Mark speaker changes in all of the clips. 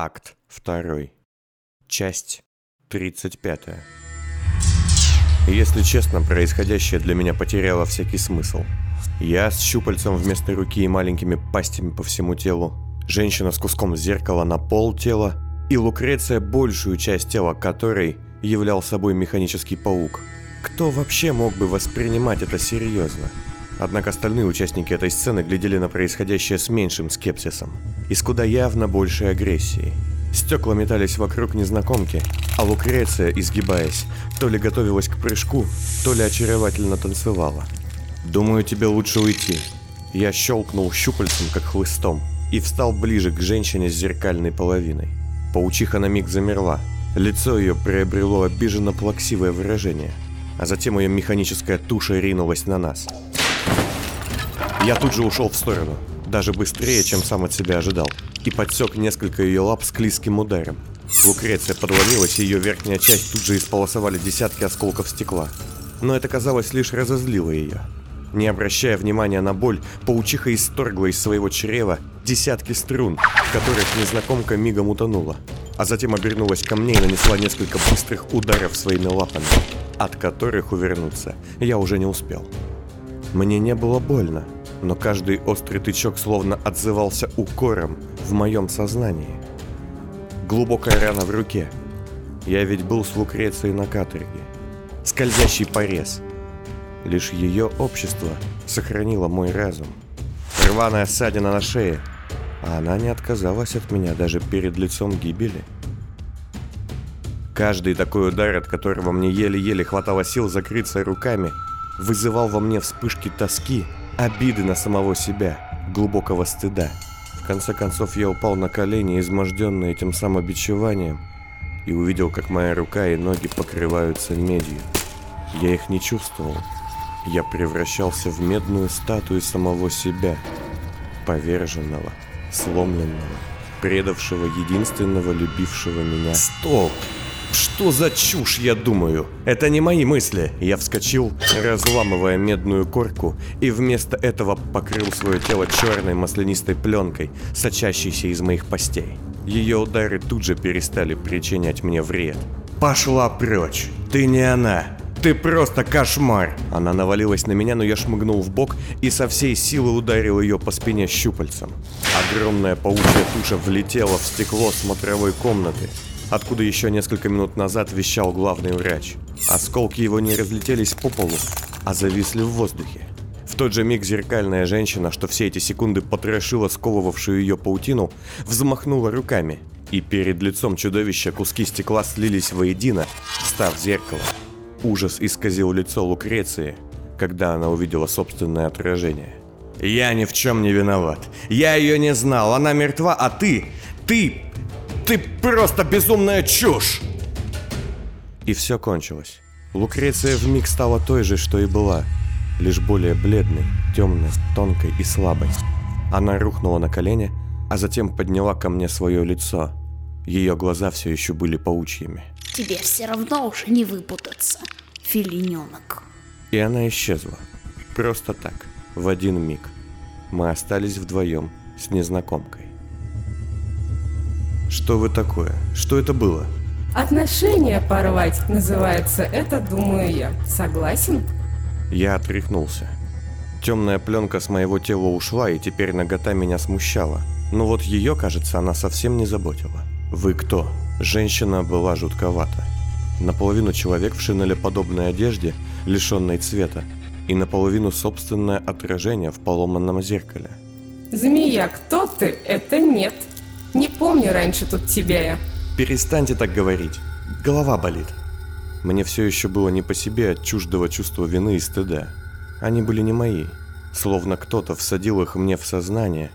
Speaker 1: Акт 2. Часть 35. Если честно, происходящее для меня потеряло всякий смысл. Я с щупальцем вместо руки и маленькими пастями по всему телу, женщина с куском зеркала на пол тела и Лукреция, большую часть тела которой являл собой механический паук. Кто вообще мог бы воспринимать это серьезно? Однако остальные участники этой сцены глядели на происходящее с меньшим скепсисом и с куда явно большей агрессией. Стекла метались вокруг незнакомки, а Лукреция, изгибаясь, то ли готовилась к прыжку, то ли очаровательно танцевала. «Думаю, тебе лучше уйти». Я щелкнул щупальцем, как хлыстом, и встал ближе к женщине с зеркальной половиной. Паучиха на миг замерла. Лицо ее приобрело обиженно плаксивое выражение, а затем ее механическая туша ринулась на нас. Я тут же ушел в сторону, даже быстрее, чем сам от себя ожидал, и подсек несколько ее лап с клизким ударом. Лукреция подломилась, и ее верхняя часть тут же исполосовали десятки осколков стекла. Но это, казалось, лишь разозлило ее. Не обращая внимания на боль, паучиха исторгла из своего чрева десятки струн, в которых незнакомка мигом утонула, а затем обернулась ко мне и нанесла несколько быстрых ударов своими лапами, от которых увернуться я уже не успел. Мне не было больно, но каждый острый тычок словно отзывался укором в моем сознании. Глубокая рана в руке. Я ведь был с Лукрецией на каторге. Скользящий порез. Лишь ее общество сохранило мой разум. Рваная ссадина на шее. А она не отказалась от меня даже перед лицом гибели. Каждый такой удар, от которого мне еле-еле хватало сил закрыться руками, вызывал во мне вспышки тоски обиды на самого себя, глубокого стыда. В конце концов я упал на колени, изможденный этим самобичеванием, и увидел, как моя рука и ноги покрываются медью. Я их не чувствовал. Я превращался в медную статую самого себя, поверженного, сломленного, предавшего единственного любившего меня. Стоп! Что за чушь, я думаю? Это не мои мысли. Я вскочил, разламывая медную корку, и вместо этого покрыл свое тело черной маслянистой пленкой, сочащейся из моих постей. Ее удары тут же перестали причинять мне вред. «Пошла прочь! Ты не она! Ты просто кошмар!» Она навалилась на меня, но я шмыгнул в бок и со всей силы ударил ее по спине щупальцем. Огромная паучья туша влетела в стекло смотровой комнаты, откуда еще несколько минут назад вещал главный врач. Осколки его не разлетелись по полу, а зависли в воздухе. В тот же миг зеркальная женщина, что все эти секунды потрошила сковывавшую ее паутину, взмахнула руками, и перед лицом чудовища куски стекла слились воедино, став зеркалом. Ужас исказил лицо Лукреции, когда она увидела собственное отражение. «Я ни в чем не виноват. Я ее не знал. Она мертва, а ты... Ты ты просто безумная чушь!» И все кончилось. Лукреция вмиг стала той же, что и была, лишь более бледной, темной, тонкой и слабой. Она рухнула на колени, а затем подняла ко мне свое лицо. Ее глаза все еще были паучьими.
Speaker 2: «Тебе все равно уже не выпутаться, филиненок».
Speaker 1: И она исчезла. Просто так, в один миг. Мы остались вдвоем с незнакомкой. Что вы такое? Что это было?
Speaker 3: Отношения порвать называется это, думаю я. Согласен?
Speaker 1: Я отряхнулся. Темная пленка с моего тела ушла, и теперь нагота меня смущала. Но вот ее, кажется, она совсем не заботила. Вы кто? Женщина была жутковата. Наполовину человек в шинелеподобной одежде, лишенной цвета, и наполовину собственное отражение в поломанном зеркале.
Speaker 3: Змея, кто ты? Это нет. Не помню раньше тут тебя я.
Speaker 1: Перестаньте так говорить. Голова болит. Мне все еще было не по себе от чуждого чувства вины и стыда. Они были не мои. Словно кто-то всадил их мне в сознание,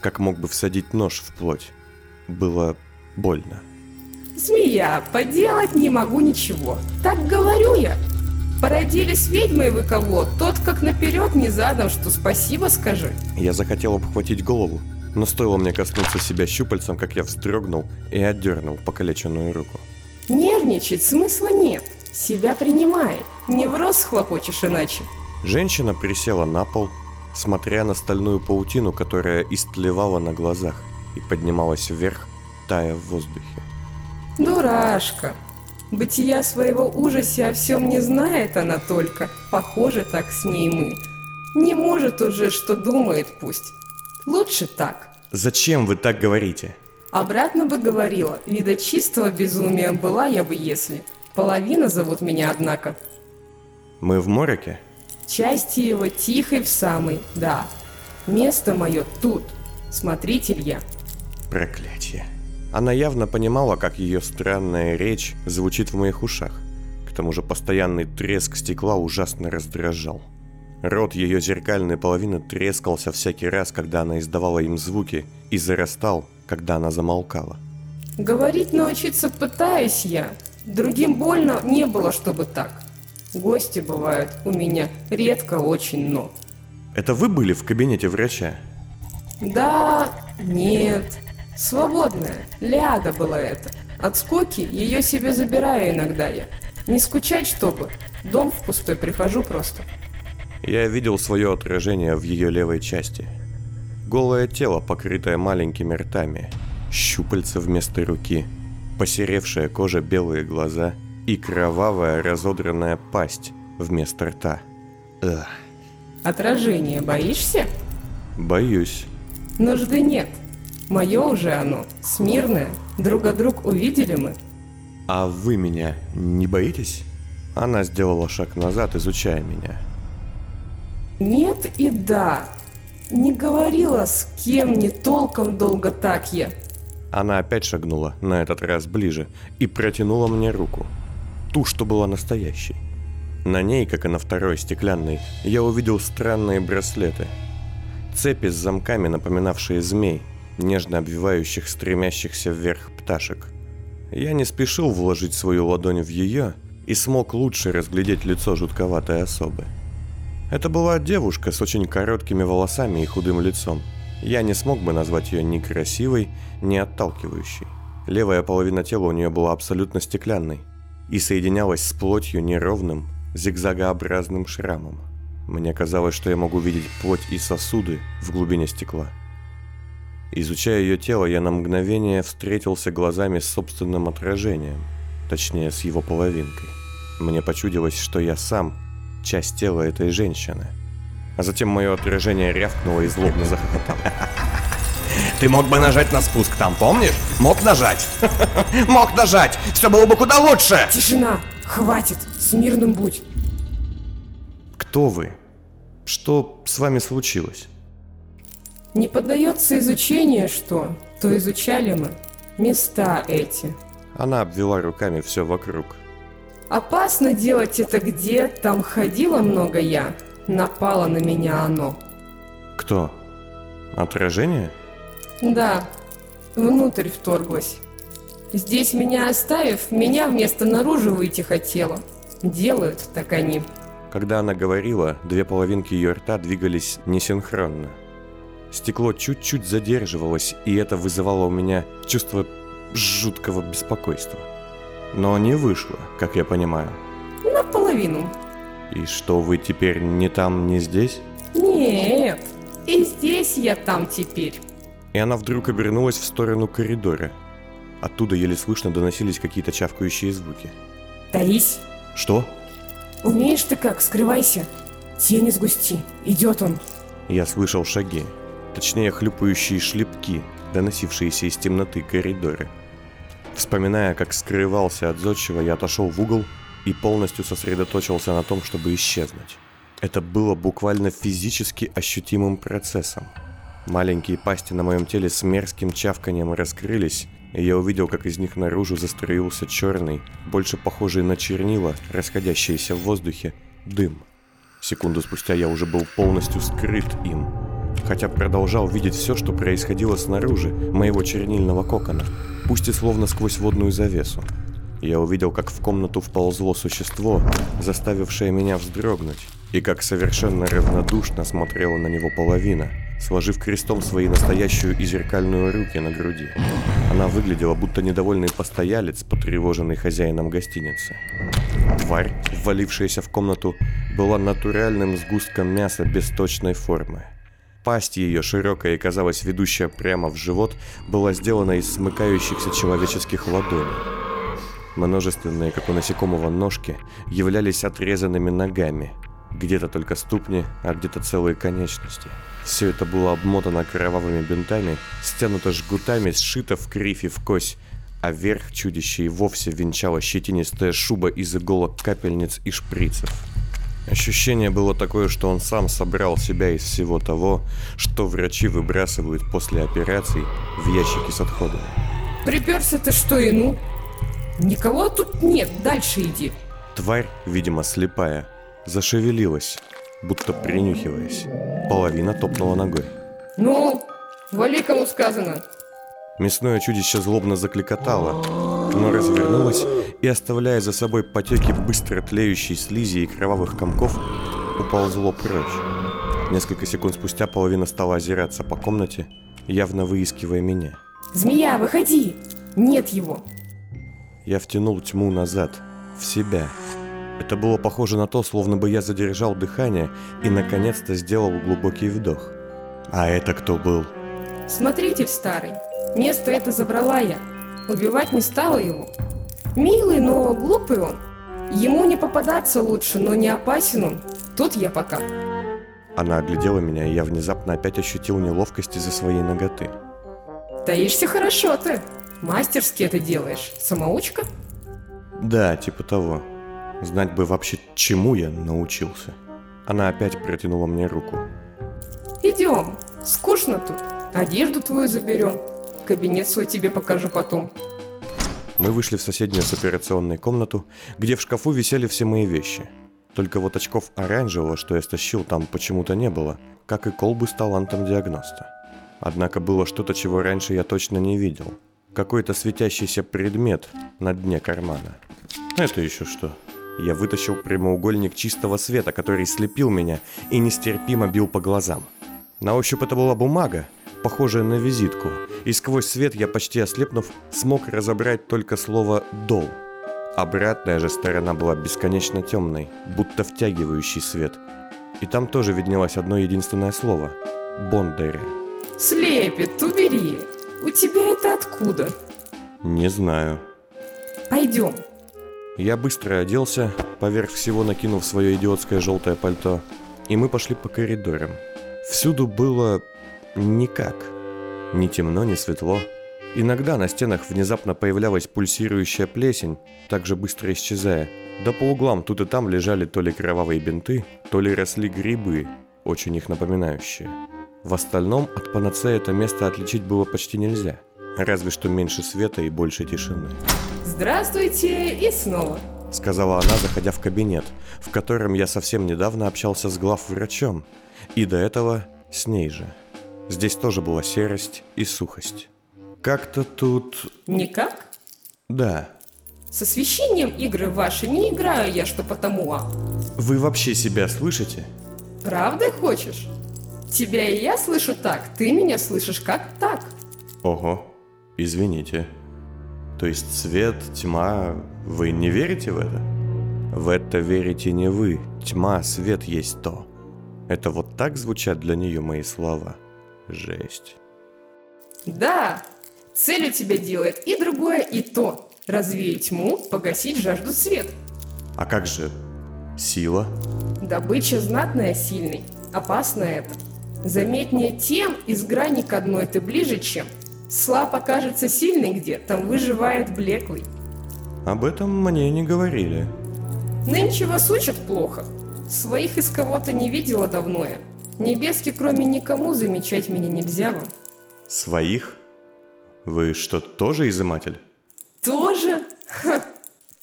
Speaker 1: как мог бы всадить нож в плоть. Было больно.
Speaker 3: Змея, поделать не могу ничего. Так говорю я. Породились ведьмой вы кого? Тот как наперед не задом, что спасибо скажи.
Speaker 1: Я захотел обхватить голову, но стоило мне коснуться себя щупальцем, как я вздрогнул и отдернул покалеченную руку.
Speaker 3: Нервничать смысла нет. Себя принимай. Невроз хлопочешь иначе.
Speaker 1: Женщина присела на пол, смотря на стальную паутину, которая истлевала на глазах и поднималась вверх, тая в воздухе.
Speaker 3: Дурашка. Бытия своего ужаса о всем не знает она только. Похоже, так с ней мы. Не может уже, что думает пусть. Лучше так.
Speaker 1: Зачем вы так говорите?
Speaker 3: Обратно бы говорила, вида чистого безумия была я бы если. Половина зовут меня, однако.
Speaker 1: Мы в мороке?
Speaker 3: Части его тихой в самый, да. Место мое тут. Смотритель я.
Speaker 1: Проклятие. Она явно понимала, как ее странная речь звучит в моих ушах. К тому же постоянный треск стекла ужасно раздражал. Рот ее зеркальной половины трескался всякий раз, когда она издавала им звуки, и зарастал, когда она замолкала.
Speaker 3: Говорить научиться пытаюсь я. Другим больно не было, чтобы так. Гости бывают у меня редко очень, но...
Speaker 1: Это вы были в кабинете врача?
Speaker 3: Да, нет. Свободная. Ляда была это. От скуки ее себе забираю иногда я. Не скучать, чтобы. Дом в пустой прихожу просто.
Speaker 1: Я видел свое отражение в ее левой части. Голое тело, покрытое маленькими ртами, щупальца вместо руки, посеревшая кожа, белые глаза и кровавая разодранная пасть вместо рта. Ugh.
Speaker 3: Отражение боишься?
Speaker 1: Боюсь.
Speaker 3: Нужды нет. Мое уже оно, смирное. Друг от друг увидели мы.
Speaker 1: А вы меня не боитесь? Она сделала шаг назад, изучая меня.
Speaker 3: Нет и да. Не говорила с кем не толком долго так я.
Speaker 1: Она опять шагнула, на этот раз ближе, и протянула мне руку. Ту, что была настоящей. На ней, как и на второй стеклянной, я увидел странные браслеты. Цепи с замками, напоминавшие змей, нежно обвивающих стремящихся вверх пташек. Я не спешил вложить свою ладонь в ее и смог лучше разглядеть лицо жутковатой особы. Это была девушка с очень короткими волосами и худым лицом. Я не смог бы назвать ее ни красивой, ни отталкивающей. Левая половина тела у нее была абсолютно стеклянной и соединялась с плотью неровным, зигзагообразным шрамом. Мне казалось, что я могу видеть плоть и сосуды в глубине стекла. Изучая ее тело, я на мгновение встретился глазами с собственным отражением, точнее, с его половинкой. Мне почудилось, что я сам часть тела этой женщины. А затем мое отражение рявкнуло и злобно захохотало.
Speaker 4: Ты мог бы нажать на спуск там, помнишь? Мог нажать. Мог нажать. Все было бы куда лучше.
Speaker 3: Тишина! Хватит! С мирным будь!
Speaker 1: Кто вы? Что с вами случилось?
Speaker 3: Не поддается изучению, что? То изучали мы. Места эти.
Speaker 1: Она обвела руками все вокруг.
Speaker 3: Опасно делать это где, там ходила много я. Напало на меня оно.
Speaker 1: Кто? Отражение?
Speaker 3: Да, внутрь вторглась. Здесь меня оставив, меня вместо наружу выйти хотела. Делают так они.
Speaker 1: Когда она говорила, две половинки ее рта двигались несинхронно. Стекло чуть-чуть задерживалось, и это вызывало у меня чувство жуткого беспокойства. Но не вышло, как я понимаю.
Speaker 3: Наполовину.
Speaker 1: И что, вы теперь не там, не здесь?
Speaker 3: Нет, и здесь я там теперь.
Speaker 1: И она вдруг обернулась в сторону коридора. Оттуда еле слышно доносились какие-то чавкающие звуки.
Speaker 3: Таись,
Speaker 1: Что?
Speaker 3: умеешь ты как, скрывайся. Тени сгусти, идет он.
Speaker 1: Я слышал шаги, точнее хлюпающие шлепки, доносившиеся из темноты коридора. Вспоминая, как скрывался от зодчего, я отошел в угол и полностью сосредоточился на том, чтобы исчезнуть. Это было буквально физически ощутимым процессом. Маленькие пасти на моем теле с мерзким чавканием раскрылись, и я увидел, как из них наружу застроился черный, больше похожий на чернила, расходящийся в воздухе, дым. Секунду спустя я уже был полностью скрыт им, хотя продолжал видеть все, что происходило снаружи моего чернильного кокона, пусть и словно сквозь водную завесу. Я увидел, как в комнату вползло существо, заставившее меня вздрогнуть, и как совершенно равнодушно смотрела на него половина, сложив крестом свои настоящую и зеркальную руки на груди. Она выглядела, будто недовольный постоялец, потревоженный хозяином гостиницы. Тварь, ввалившаяся в комнату, была натуральным сгустком мяса без точной формы. Пасть ее, широкая и, казалось, ведущая прямо в живот, была сделана из смыкающихся человеческих ладоней. Множественные, как у насекомого, ножки являлись отрезанными ногами. Где-то только ступни, а где-то целые конечности. Все это было обмотано кровавыми бинтами, стянуто жгутами, сшито в кривь и в кость, а верх чудища и вовсе венчала щетинистая шуба из иголок капельниц и шприцев. Ощущение было такое, что он сам собрал себя из всего того, что врачи выбрасывают после операций в ящики с отходами.
Speaker 3: Приперся ты что и ну? Никого тут нет, дальше иди.
Speaker 1: Тварь, видимо слепая, зашевелилась, будто принюхиваясь. Половина топнула ногой.
Speaker 3: Ну, вали кому сказано.
Speaker 1: Мясное чудище злобно закликотало, но развернулось и, оставляя за собой потеки быстро тлеющей слизи и кровавых комков, уползло прочь. Несколько секунд спустя половина стала озираться по комнате, явно выискивая меня.
Speaker 3: Змея, выходи! Нет его!
Speaker 1: Я втянул тьму назад, в себя. Это было похоже на то, словно бы я задержал дыхание и наконец-то сделал глубокий вдох. А это кто был?
Speaker 3: Смотритель старый. Место это забрала я. Убивать не стала его. Милый, но глупый он. Ему не попадаться лучше, но не опасен он. Тут я пока.
Speaker 1: Она оглядела меня, и я внезапно опять ощутил неловкость из-за своей ноготы.
Speaker 3: Таишься хорошо ты. Мастерски это делаешь. Самоучка?
Speaker 1: Да, типа того. Знать бы вообще, чему я научился. Она опять протянула мне руку.
Speaker 3: Идем. Скучно тут. Одежду твою заберем. Кабинет свой тебе покажу потом.
Speaker 1: Мы вышли в соседнюю с операционной комнату, где в шкафу висели все мои вещи. Только вот очков оранжевого, что я стащил, там почему-то не было, как и колбы с талантом диагноста. Однако было что-то, чего раньше я точно не видел. Какой-то светящийся предмет на дне кармана. Это еще что? Я вытащил прямоугольник чистого света, который слепил меня и нестерпимо бил по глазам. На ощупь это была бумага, похожая на визитку, и сквозь свет я, почти ослепнув, смог разобрать только слово «дол». Обратная же сторона была бесконечно темной, будто втягивающий свет. И там тоже виднелось одно единственное слово – «бондаря».
Speaker 3: Слепит, убери. У тебя это откуда?
Speaker 1: Не знаю.
Speaker 3: Пойдем.
Speaker 1: Я быстро оделся, поверх всего накинув свое идиотское желтое пальто, и мы пошли по коридорам. Всюду было никак. Ни темно, ни светло. Иногда на стенах внезапно появлялась пульсирующая плесень, также быстро исчезая. Да по углам тут и там лежали то ли кровавые бинты, то ли росли грибы, очень их напоминающие. В остальном от панацея это место отличить было почти нельзя. Разве что меньше света и больше тишины.
Speaker 3: Здравствуйте и снова.
Speaker 1: Сказала она, заходя в кабинет, в котором я совсем недавно общался с главврачом. И до этого с ней же. Здесь тоже была серость и сухость. Как-то тут...
Speaker 3: Никак?
Speaker 1: Да.
Speaker 3: С освещением игры ваши не играю я, что потому, а.
Speaker 1: Вы вообще себя слышите?
Speaker 3: Правда хочешь? Тебя и я слышу так, ты меня слышишь как так.
Speaker 1: Ого, извините. То есть свет, тьма, вы не верите в это? В это верите не вы, тьма, свет есть то. Это вот так звучат для нее мои слова. Жесть.
Speaker 3: Да, цель у тебя делает и другое, и то. Развеять тьму, погасить жажду света.
Speaker 1: А как же сила?
Speaker 3: Добыча знатная сильный, опасно это. Заметнее тем, из грани к одной ты ближе, чем. Слаб окажется сильный где, там выживает блеклый.
Speaker 1: Об этом мне не говорили.
Speaker 3: Нынче вас учат плохо. Своих из кого-то не видела давно я. Небески, кроме никому, замечать меня нельзя вам.
Speaker 1: Своих? Вы что, тоже изыматель?
Speaker 3: Тоже? Ха.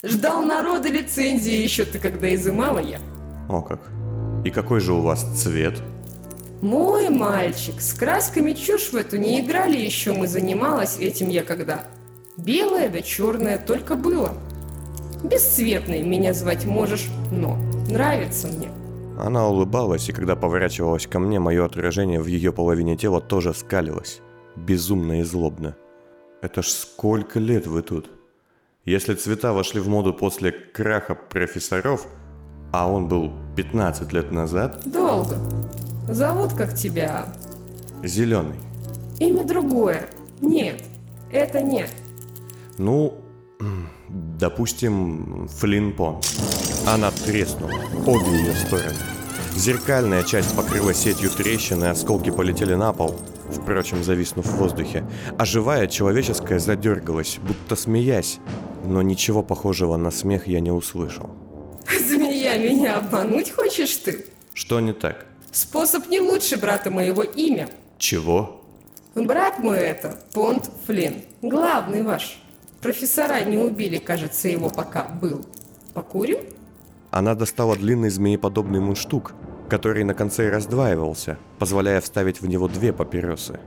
Speaker 3: Ждал народа лицензии еще ты, когда изымала я.
Speaker 1: О как. И какой же у вас цвет?
Speaker 3: Мой мальчик, с красками чушь в эту не играли еще, мы занималась этим я когда. Белое да черное только было. Бесцветный меня звать можешь, но нравится мне.
Speaker 1: Она улыбалась, и когда поворачивалась ко мне, мое отражение в ее половине тела тоже скалилось. Безумно и злобно. Это ж сколько лет вы тут? Если цвета вошли в моду после краха профессоров, а он был 15 лет назад,
Speaker 3: Долго. Зовут как тебя?
Speaker 1: Зеленый.
Speaker 3: Имя другое. Нет, это нет.
Speaker 1: Ну, допустим, Флинпон. Она треснула. Обе ее стороны. Зеркальная часть покрыла сетью трещин, и осколки полетели на пол, впрочем, зависнув в воздухе. А живая человеческая задергалась, будто смеясь, но ничего похожего на смех я не услышал.
Speaker 3: Змея, меня обмануть хочешь ты?
Speaker 1: Что не так?
Speaker 3: Способ не лучше брата моего имя.
Speaker 1: Чего?
Speaker 3: Брат мой это, Понт Флинн, главный ваш. Профессора не убили, кажется, его пока был. Покурим?
Speaker 1: Она достала длинный змееподобный мундштук, который на конце раздваивался, позволяя вставить в него две папиросы.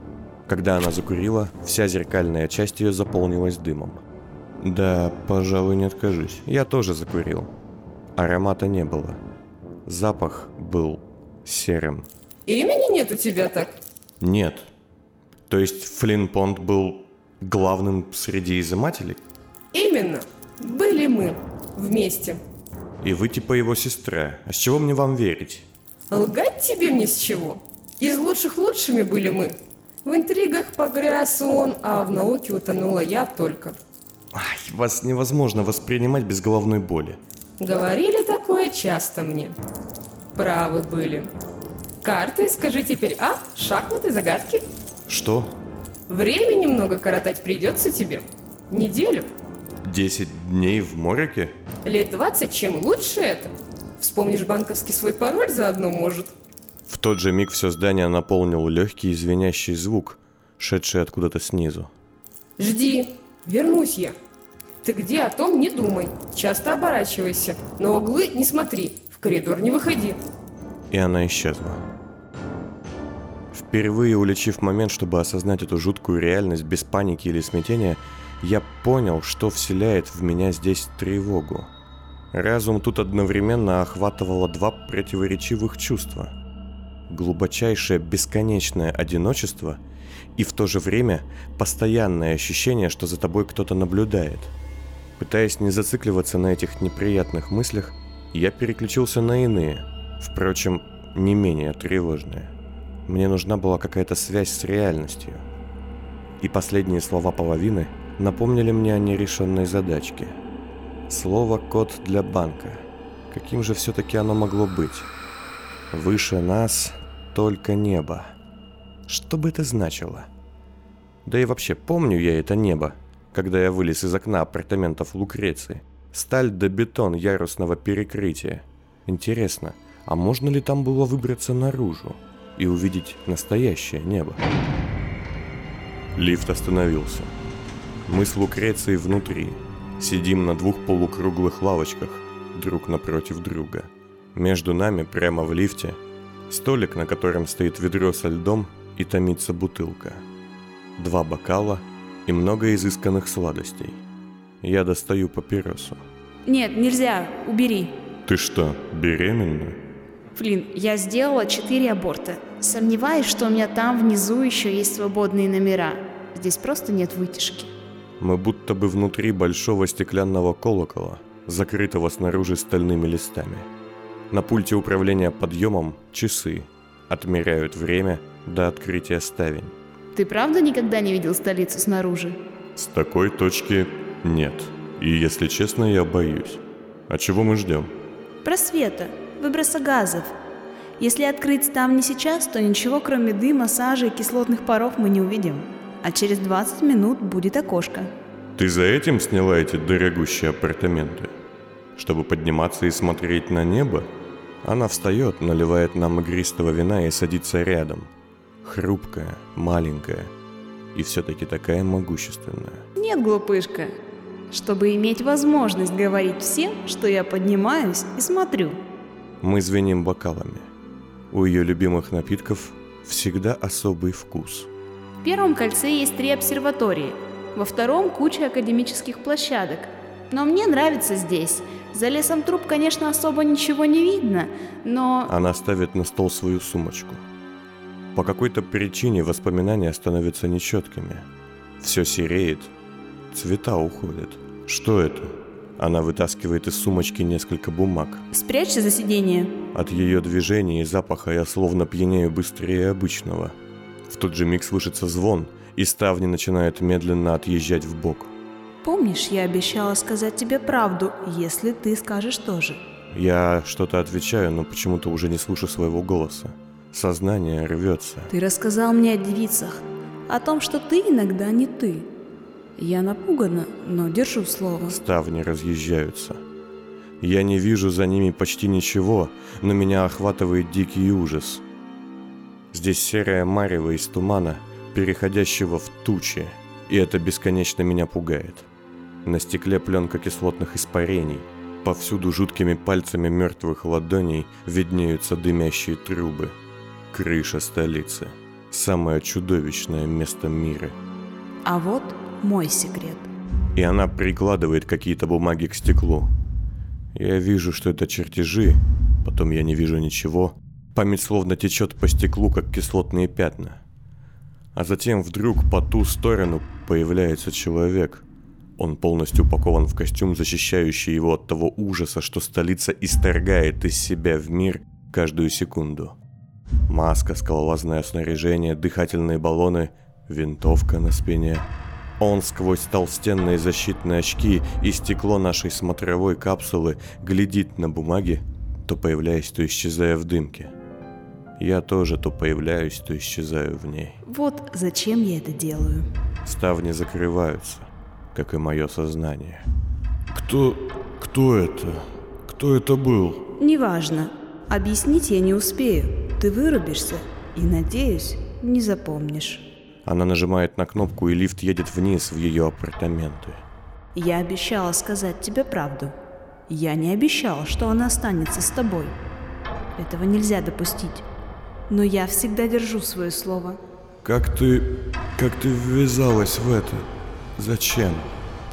Speaker 1: Когда она закурила, вся зеркальная часть ее заполнилась дымом. Да, пожалуй, не откажусь. Я тоже закурил. Аромата не было. Запах был серым.
Speaker 3: Имени нет у тебя так?
Speaker 1: Нет. То есть Флинпонт был главным среди изымателей?
Speaker 3: Именно. Были мы вместе.
Speaker 1: И вы типа его сестра. А с чего мне вам верить?
Speaker 3: Лгать тебе мне с чего? Из лучших лучшими были мы. В интригах погряз он, а в науке утонула я только.
Speaker 1: Ай, вас невозможно воспринимать без головной боли.
Speaker 3: Говорили такое часто мне. Правы были. Карты, скажи теперь, а? Шахматы, загадки?
Speaker 1: Что?
Speaker 3: Время немного коротать придется тебе. Неделю.
Speaker 1: 10 дней в Морике?
Speaker 3: Лет 20, чем лучше это? Вспомнишь банковский свой пароль заодно, может?
Speaker 1: В тот же миг все здание наполнил легкий звенящий звук, шедший откуда-то снизу.
Speaker 3: Жди, вернусь я. Ты где, о том не думай. Часто оборачивайся. На углы не смотри, в коридор не выходи.
Speaker 1: И она исчезла. Впервые уличив момент, чтобы осознать эту жуткую реальность без паники или смятения, я понял, что вселяет в меня здесь тревогу. Разум тут одновременно охватывало два противоречивых чувства. Глубочайшее бесконечное одиночество и в то же время постоянное ощущение, что за тобой кто-то наблюдает. Пытаясь не зацикливаться на этих неприятных мыслях, я переключился на иные, впрочем, не менее тревожные. Мне нужна была какая-то связь с реальностью. И последние слова половины напомнили мне о нерешенной задачке. Слово «код для банка». Каким же все-таки оно могло быть? Выше нас только небо. Что бы это значило? Да и вообще, помню я это небо, когда я вылез из окна апартаментов Лукреции. Сталь да бетон ярусного перекрытия. Интересно, а можно ли там было выбраться наружу и увидеть настоящее небо? Лифт остановился. Мы с Лукрецией внутри. Сидим на двух полукруглых лавочках, друг напротив друга. Между нами, прямо в лифте, столик, на котором стоит ведро со льдом и томится бутылка. Два бокала и много изысканных сладостей. Я достаю папиросу.
Speaker 2: Нет, нельзя, убери.
Speaker 1: Ты что, беременна?
Speaker 2: Флин, я сделала четыре аборта. Сомневаюсь, что у меня там внизу еще есть свободные номера. Здесь просто нет вытяжки.
Speaker 1: Мы будто бы внутри большого стеклянного колокола, закрытого снаружи стальными листами. На пульте управления подъемом часы отмеряют время до открытия ставень.
Speaker 2: Ты правда никогда не видел столицу снаружи?
Speaker 1: С такой точки нет. И если честно, я боюсь. А чего мы ждем?
Speaker 2: Просвета, выброса газов. Если открыть ставни сейчас, то ничего кроме дыма, сажи и кислотных паров мы не увидим. А через 20 минут будет окошко.
Speaker 1: Ты за этим сняла эти дорогущие апартаменты? Чтобы подниматься и смотреть на небо? Она встает, наливает нам игристого вина и садится рядом. Хрупкая, маленькая и все-таки такая могущественная.
Speaker 2: Нет, глупышка. Чтобы иметь возможность говорить всем, что я поднимаюсь и смотрю.
Speaker 1: Мы звеним бокалами. У ее любимых напитков всегда особый вкус.
Speaker 2: В первом кольце есть три обсерватории, во втором куча академических площадок. Но мне нравится здесь. За лесом труб, конечно, особо ничего не видно, но...
Speaker 1: Она ставит на стол свою сумочку. По какой-то причине воспоминания становятся нечеткими. Все сереет, цвета уходят. Что это? Она вытаскивает из сумочки несколько бумаг.
Speaker 2: Спрячься за сиденье.
Speaker 1: От ее движений и запаха я словно пьянею быстрее обычного. Тот же миг слышится звон, и ставни начинают медленно отъезжать в бок.
Speaker 2: Помнишь, я обещала сказать тебе правду, если ты скажешь тоже.
Speaker 1: Я что-то отвечаю, но почему-то уже не слышу своего голоса. Сознание рвется.
Speaker 2: Ты рассказал мне о девицах, о том, что ты иногда не ты. Я напугана, но держу слово.
Speaker 1: Ставни разъезжаются. Я не вижу за ними почти ничего, но меня охватывает дикий ужас. Здесь серая марево из тумана, переходящего в тучи, и это бесконечно меня пугает. На стекле пленка кислотных испарений. Повсюду жуткими пальцами мертвых ладоней виднеются дымящие трубы. Крыша столицы. Самое чудовищное место мира.
Speaker 2: А вот мой секрет.
Speaker 1: И она прикладывает какие-то бумаги к стеклу. Я вижу, что это чертежи, потом я не вижу ничего. Память словно течет по стеклу, как кислотные пятна. А затем вдруг по ту сторону появляется человек. Он полностью упакован в костюм, защищающий его от того ужаса, что столица исторгает из себя в мир каждую секунду. Маска, скалолазное снаряжение, дыхательные баллоны, винтовка на спине – он сквозь толстенные защитные очки и стекло нашей смотровой капсулы глядит на бумаге, то появляясь, то исчезая в дымке. Я тоже то появляюсь, то исчезаю в ней.
Speaker 2: Вот зачем я это делаю.
Speaker 1: Ставни закрываются, как и мое сознание. Кто... кто это? Кто это был?
Speaker 2: Неважно. Объяснить я не успею. Ты вырубишься и, надеюсь, не запомнишь.
Speaker 1: Она нажимает на кнопку, и лифт едет вниз в ее апартаменты.
Speaker 2: Я обещала сказать тебе правду. Я не обещала, что она останется с тобой. Этого нельзя допустить. Но я всегда держу свое слово.
Speaker 1: Как ты... как ты ввязалась в это? Зачем?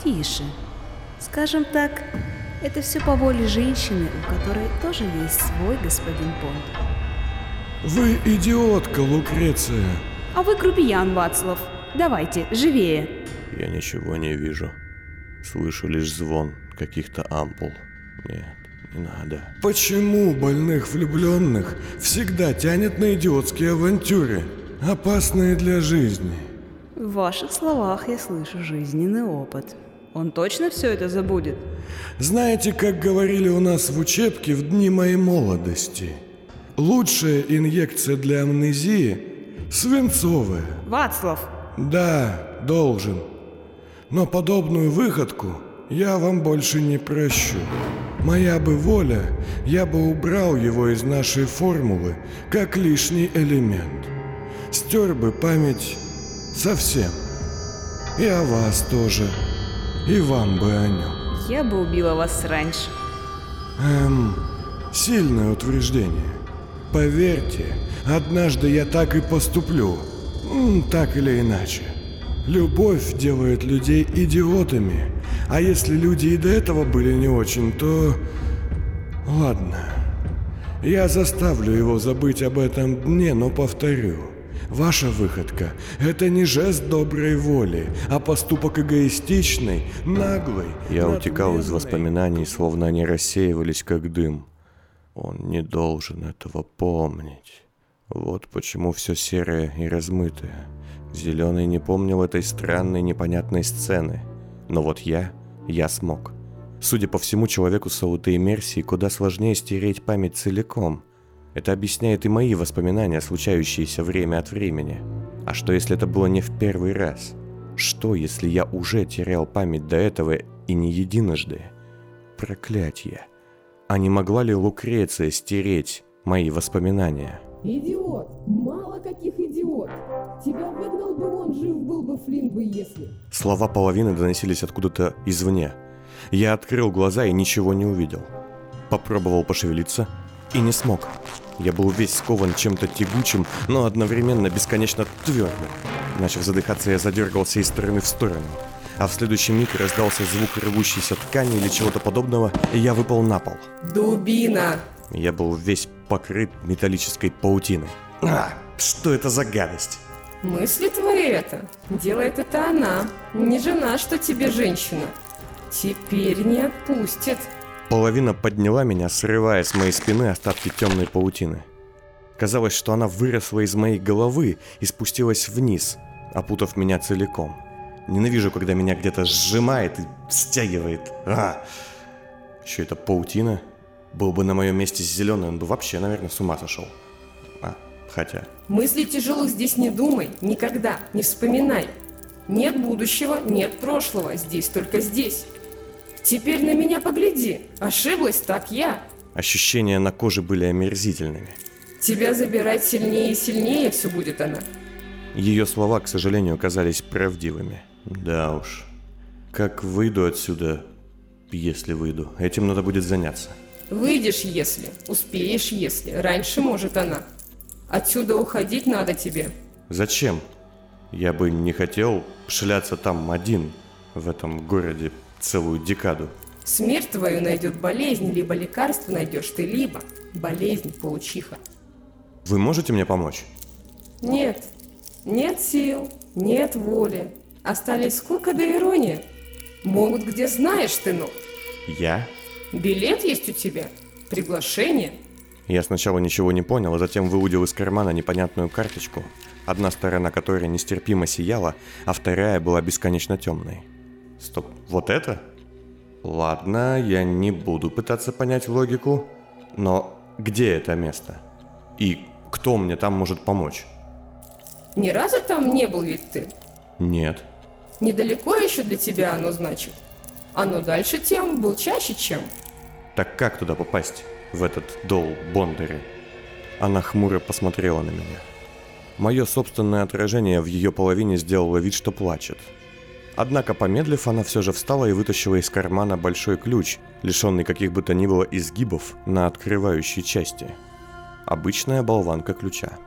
Speaker 2: Тише. Скажем так, это все по воле женщины, у которой тоже есть свой господин Понт.
Speaker 1: Вы идиотка, Лукреция.
Speaker 2: А вы грубиян, Вацлав. Давайте, живее.
Speaker 1: Я ничего не вижу. Слышу лишь звон каких-то ампул. Нет, не надо. Почему больных влюбленных всегда тянет на идиотские авантюры, опасные для жизни?
Speaker 2: В ваших словах я слышу жизненный опыт. Он точно все это забудет?
Speaker 1: Знаете, как говорили у нас в учебке в дни моей молодости? Лучшая инъекция для амнезии Свинцовая.
Speaker 2: Вацлав.
Speaker 1: Да, должен. Но подобную выходку я вам больше не прощу. Моя бы воля, я бы убрал его из нашей формулы, как лишний элемент. Стер бы память совсем. И о вас тоже. И вам бы о нем.
Speaker 2: Я бы убила вас раньше.
Speaker 1: Эм, сильное утверждение. Поверьте, Однажды я так и поступлю. Так или иначе. Любовь делает людей идиотами. А если люди и до этого были не очень, то... Ладно. Я заставлю его забыть об этом дне, но повторю. Ваша выходка – это не жест доброй воли, а поступок эгоистичный, наглый. Я утекал из воспоминаний, словно они рассеивались, как дым. Он не должен этого помнить. Вот почему все серое и размытое. Зеленый не помнил этой странной непонятной сцены. Но вот я, я смог. Судя по всему, человеку с аутой иммерсией куда сложнее стереть память целиком. Это объясняет и мои воспоминания, случающиеся время от времени. А что если это было не в первый раз? Что если я уже терял память до этого и не единожды? Проклятье. А не могла ли Лукреция стереть мои воспоминания?
Speaker 3: Идиот! Мало каких идиот! Тебя выгнал бы он, жив был бы Флинн бы, если...
Speaker 1: Слова половины доносились откуда-то извне. Я открыл глаза и ничего не увидел. Попробовал пошевелиться и не смог. Я был весь скован чем-то тягучим, но одновременно бесконечно твердым. Начав задыхаться, я задергался из стороны в сторону. А в следующий миг раздался звук рвущейся ткани или чего-то подобного, и я выпал на пол.
Speaker 3: Дубина!
Speaker 1: Я был весь покрыт металлической паутиной. А, что это за гадость?
Speaker 3: Мысли твои это. Делает это она. Не жена, что тебе женщина. Теперь не отпустит.
Speaker 1: Половина подняла меня, срывая с моей спины остатки темной паутины. Казалось, что она выросла из моей головы и спустилась вниз, опутав меня целиком. Ненавижу, когда меня где-то сжимает и стягивает. А! Еще это паутина. Был бы на моем месте зеленый, он бы вообще, наверное, с ума сошел. Хотя...
Speaker 3: Мысли тяжелых здесь не думай, никогда, не вспоминай. Нет будущего, нет прошлого, здесь только здесь. Теперь на меня погляди, ошиблась так я.
Speaker 1: Ощущения на коже были омерзительными.
Speaker 3: Тебя забирать сильнее и сильнее все будет она.
Speaker 1: Ее слова, к сожалению, казались правдивыми. Да уж. Как выйду отсюда, если выйду, этим надо будет заняться.
Speaker 3: Выйдешь, если, успеешь, если. Раньше может она. Отсюда уходить надо тебе.
Speaker 1: Зачем? Я бы не хотел шляться там один, в этом городе, целую декаду.
Speaker 3: Смерть твою найдет болезнь, либо лекарство найдешь ты, либо болезнь паучиха.
Speaker 1: Вы можете мне помочь?
Speaker 3: Нет, нет сил, нет воли. Остались скука да ирония. Могут где знаешь ты, но...
Speaker 1: Я?
Speaker 3: Билет есть у тебя? Приглашение?
Speaker 1: Я сначала ничего не понял, а затем выудил из кармана непонятную карточку, одна сторона которой нестерпимо сияла, а вторая была бесконечно темной. Стоп, вот это? Ладно, я не буду пытаться понять логику, но где это место? И кто мне там может помочь?
Speaker 3: Ни разу там не был ведь ты?
Speaker 1: Нет.
Speaker 3: Недалеко еще для тебя оно значит? Оно дальше тем был чаще, чем...
Speaker 1: Так как туда попасть, в этот дол Бондари? Она хмуро посмотрела на меня. Мое собственное отражение в ее половине сделало вид, что плачет. Однако, помедлив, она все же встала и вытащила из кармана большой ключ, лишенный каких бы то ни было изгибов на открывающей части. Обычная болванка ключа.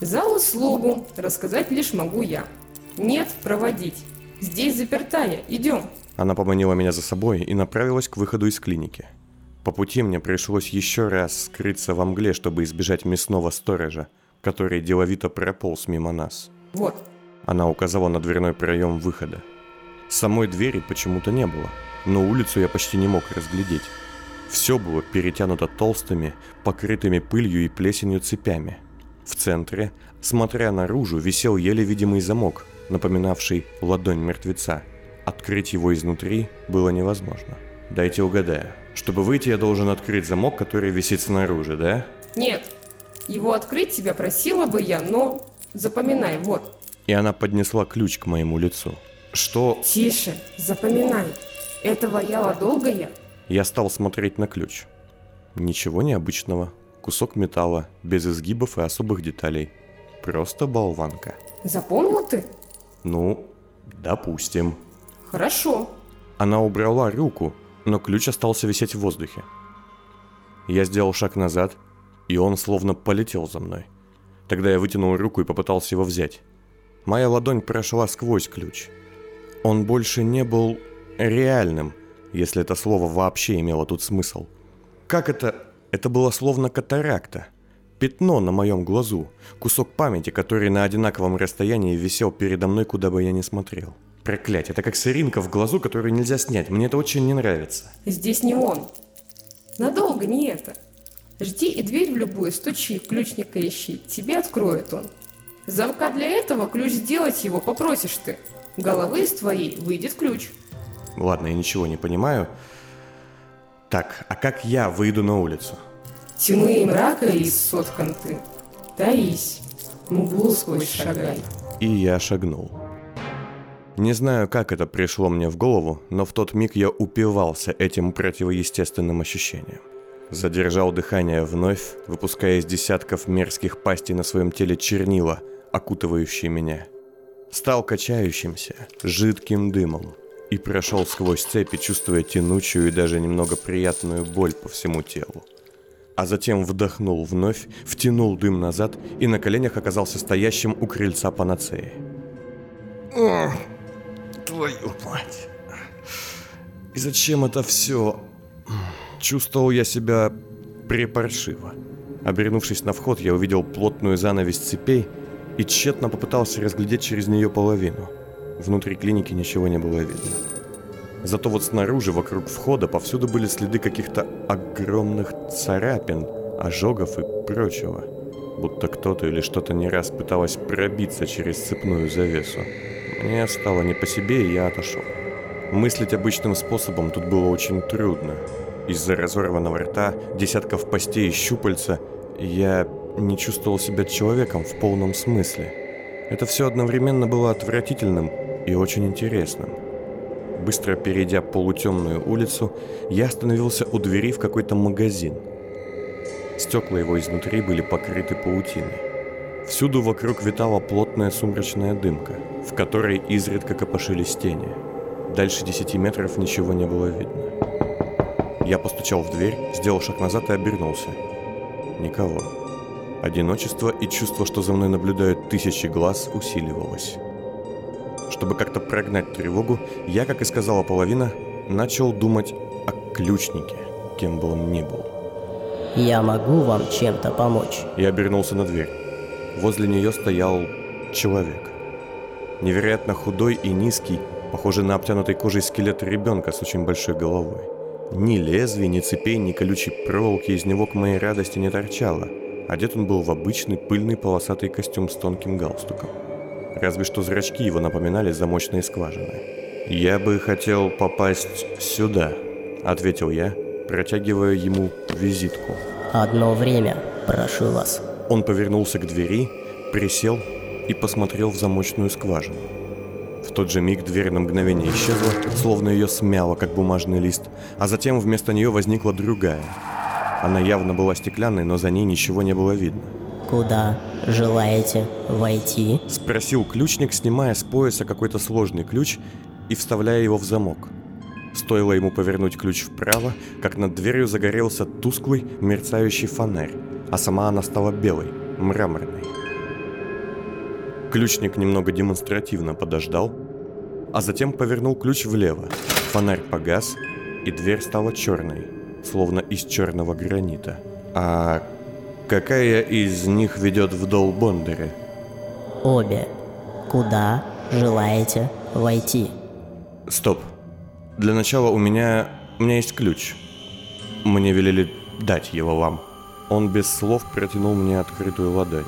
Speaker 3: За услугу рассказать лишь могу я. Нет, проводить. Здесь запертая, идем.
Speaker 1: Она поманила меня за собой и направилась к выходу из клиники. По пути мне пришлось еще раз скрыться во мгле, чтобы избежать мясного сторожа, который деловито прополз мимо нас.
Speaker 3: Вот.
Speaker 1: Она указала на дверной проем выхода. Самой двери почему-то не было, но улицу я почти не мог разглядеть. Все было перетянуто толстыми, покрытыми пылью и плесенью цепями. В центре, смотря наружу, висел еле видимый замок, напоминавший ладонь мертвеца. Открыть его изнутри было невозможно. Дайте угадаю. Чтобы выйти, я должен открыть замок, который висит снаружи, да?
Speaker 3: Нет. Его открыть тебя просила бы я, но... Запоминай, вот.
Speaker 1: И она поднесла ключ к моему лицу. Что...
Speaker 3: Тише, запоминай. Этого я долго я?
Speaker 1: Я стал смотреть на ключ. Ничего необычного. Кусок металла, без изгибов и особых деталей. Просто болванка.
Speaker 3: Запомнил ты?
Speaker 1: Ну, допустим.
Speaker 3: Хорошо.
Speaker 1: Она убрала руку, но ключ остался висеть в воздухе. Я сделал шаг назад, и он словно полетел за мной. Тогда я вытянул руку и попытался его взять. Моя ладонь прошла сквозь ключ. Он больше не был реальным, если это слово вообще имело тут смысл. Как это... Это было словно катаракта. Пятно на моем глазу. Кусок памяти, который на одинаковом расстоянии висел передо мной, куда бы я ни смотрел. Проклятие, это как сыринка в глазу, которую нельзя снять. Мне это очень не нравится.
Speaker 3: Здесь не он. Надолго не это. Жди и дверь в любую стучи, ключника ищи. Тебе откроет он. Замка для этого ключ сделать его попросишь ты. Головы из твоей выйдет ключ.
Speaker 1: Ладно, я ничего не понимаю. Так, а как я выйду на улицу?
Speaker 3: Тьмы и мрака из соткан ты. Таись, мглу сквозь шагай.
Speaker 1: И я шагнул. Не знаю, как это пришло мне в голову, но в тот миг я упивался этим противоестественным ощущением. Задержал дыхание вновь, выпуская из десятков мерзких пастей на своем теле чернила, окутывающие меня. Стал качающимся, жидким дымом и прошел сквозь цепи, чувствуя тянучую и даже немного приятную боль по всему телу. А затем вдохнул вновь, втянул дым назад и на коленях оказался стоящим у крыльца панацеи. Твою мать. И зачем это все? Чувствовал я себя припаршиво. Обернувшись на вход, я увидел плотную занавесь цепей и тщетно попытался разглядеть через нее половину – Внутри клиники ничего не было видно. Зато вот снаружи, вокруг входа, повсюду были следы каких-то огромных царапин, ожогов и прочего. будто кто-то или что-то не раз пыталось пробиться через цепную завесу. Мне стало не по себе, и я отошел. Мыслить обычным способом тут было очень трудно. Из-за разорванного рта, десятков постей и щупальца, я не чувствовал себя человеком в полном смысле. Это все одновременно было отвратительным и очень интересным. Быстро перейдя полутемную улицу, я остановился у двери в какой-то магазин. Стекла его изнутри были покрыты паутиной. Всюду вокруг витала плотная сумрачная дымка, в которой изредка копошились тени. Дальше десяти метров ничего не было видно. Я постучал в дверь, сделал шаг назад и обернулся. Никого. Одиночество и чувство, что за мной наблюдают тысячи глаз, усиливалось. Чтобы как-то прогнать тревогу, я, как и сказала половина, начал думать о ключнике, кем бы он ни был.
Speaker 5: Я могу вам чем-то помочь?
Speaker 1: Я обернулся на дверь. Возле нее стоял человек. Невероятно худой и низкий, похожий на обтянутый кожей скелет ребенка с очень большой головой. Ни лезвий, ни цепей, ни колючей проволоки из него к моей радости не торчало. Одет он был в обычный пыльный полосатый костюм с тонким галстуком. Разве что зрачки его напоминали замочные скважины. «Я бы хотел попасть сюда», — ответил я, протягивая ему визитку.
Speaker 5: Одно время, прошу вас.
Speaker 1: Он повернулся к двери, присел и посмотрел в замочную скважину. В тот же миг дверь на мгновение исчезла, словно ее смяло, как бумажный лист, а затем вместо нее возникла другая. Она явно была стеклянной, но за ней ничего не было видно.
Speaker 5: Куда желаете войти?
Speaker 1: Спросил ключник, снимая с пояса какой-то сложный ключ и вставляя его в замок. Стоило ему повернуть ключ вправо, как над дверью загорелся тусклый, мерцающий фонарь, а сама она стала белой, мраморной. Ключник немного демонстративно подождал, а затем повернул ключ влево. Фонарь погас, и дверь стала черной, словно из черного гранита. А какая из них ведет в дол Бондаре?
Speaker 5: Обе. Куда желаете войти?
Speaker 1: Стоп. Для начала у меня... У меня есть ключ. Мне велели дать его вам. Он без слов протянул мне открытую ладонь.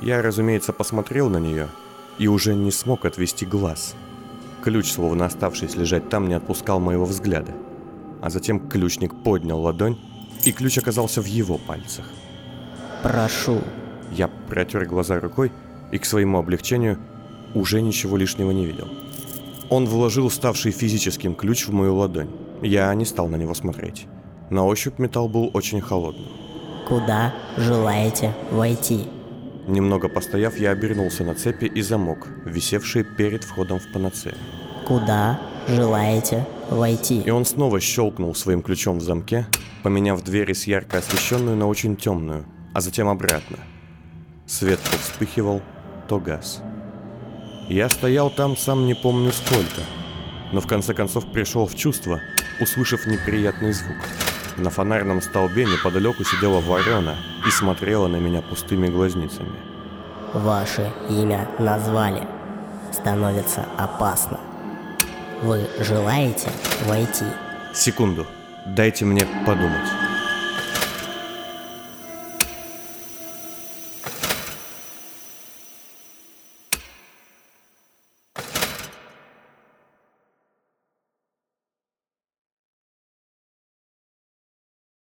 Speaker 1: Я, разумеется, посмотрел на нее и уже не смог отвести глаз. Ключ, словно оставшись лежать там, не отпускал моего взгляда. А затем ключник поднял ладонь, и ключ оказался в его пальцах.
Speaker 5: Прошу.
Speaker 1: Я протер глаза рукой и к своему облегчению уже ничего лишнего не видел. Он вложил ставший физическим ключ в мою ладонь. Я не стал на него смотреть. На ощупь металл был очень холодный.
Speaker 5: Куда желаете войти?
Speaker 1: Немного постояв, я обернулся на цепи и замок, висевшие перед входом в панацею.
Speaker 5: Куда желаете войти?
Speaker 1: И он снова щелкнул своим ключом в замке, поменяв дверь с ярко освещенную на очень темную, а затем обратно. Свет то вспыхивал, то газ. Я стоял там сам не помню сколько, но в конце концов пришел в чувство, услышав неприятный звук. На фонарном столбе неподалеку сидела ворона и смотрела на меня пустыми глазницами.
Speaker 5: Ваше имя назвали. Становится опасно. Вы желаете войти?
Speaker 1: Секунду, дайте мне подумать.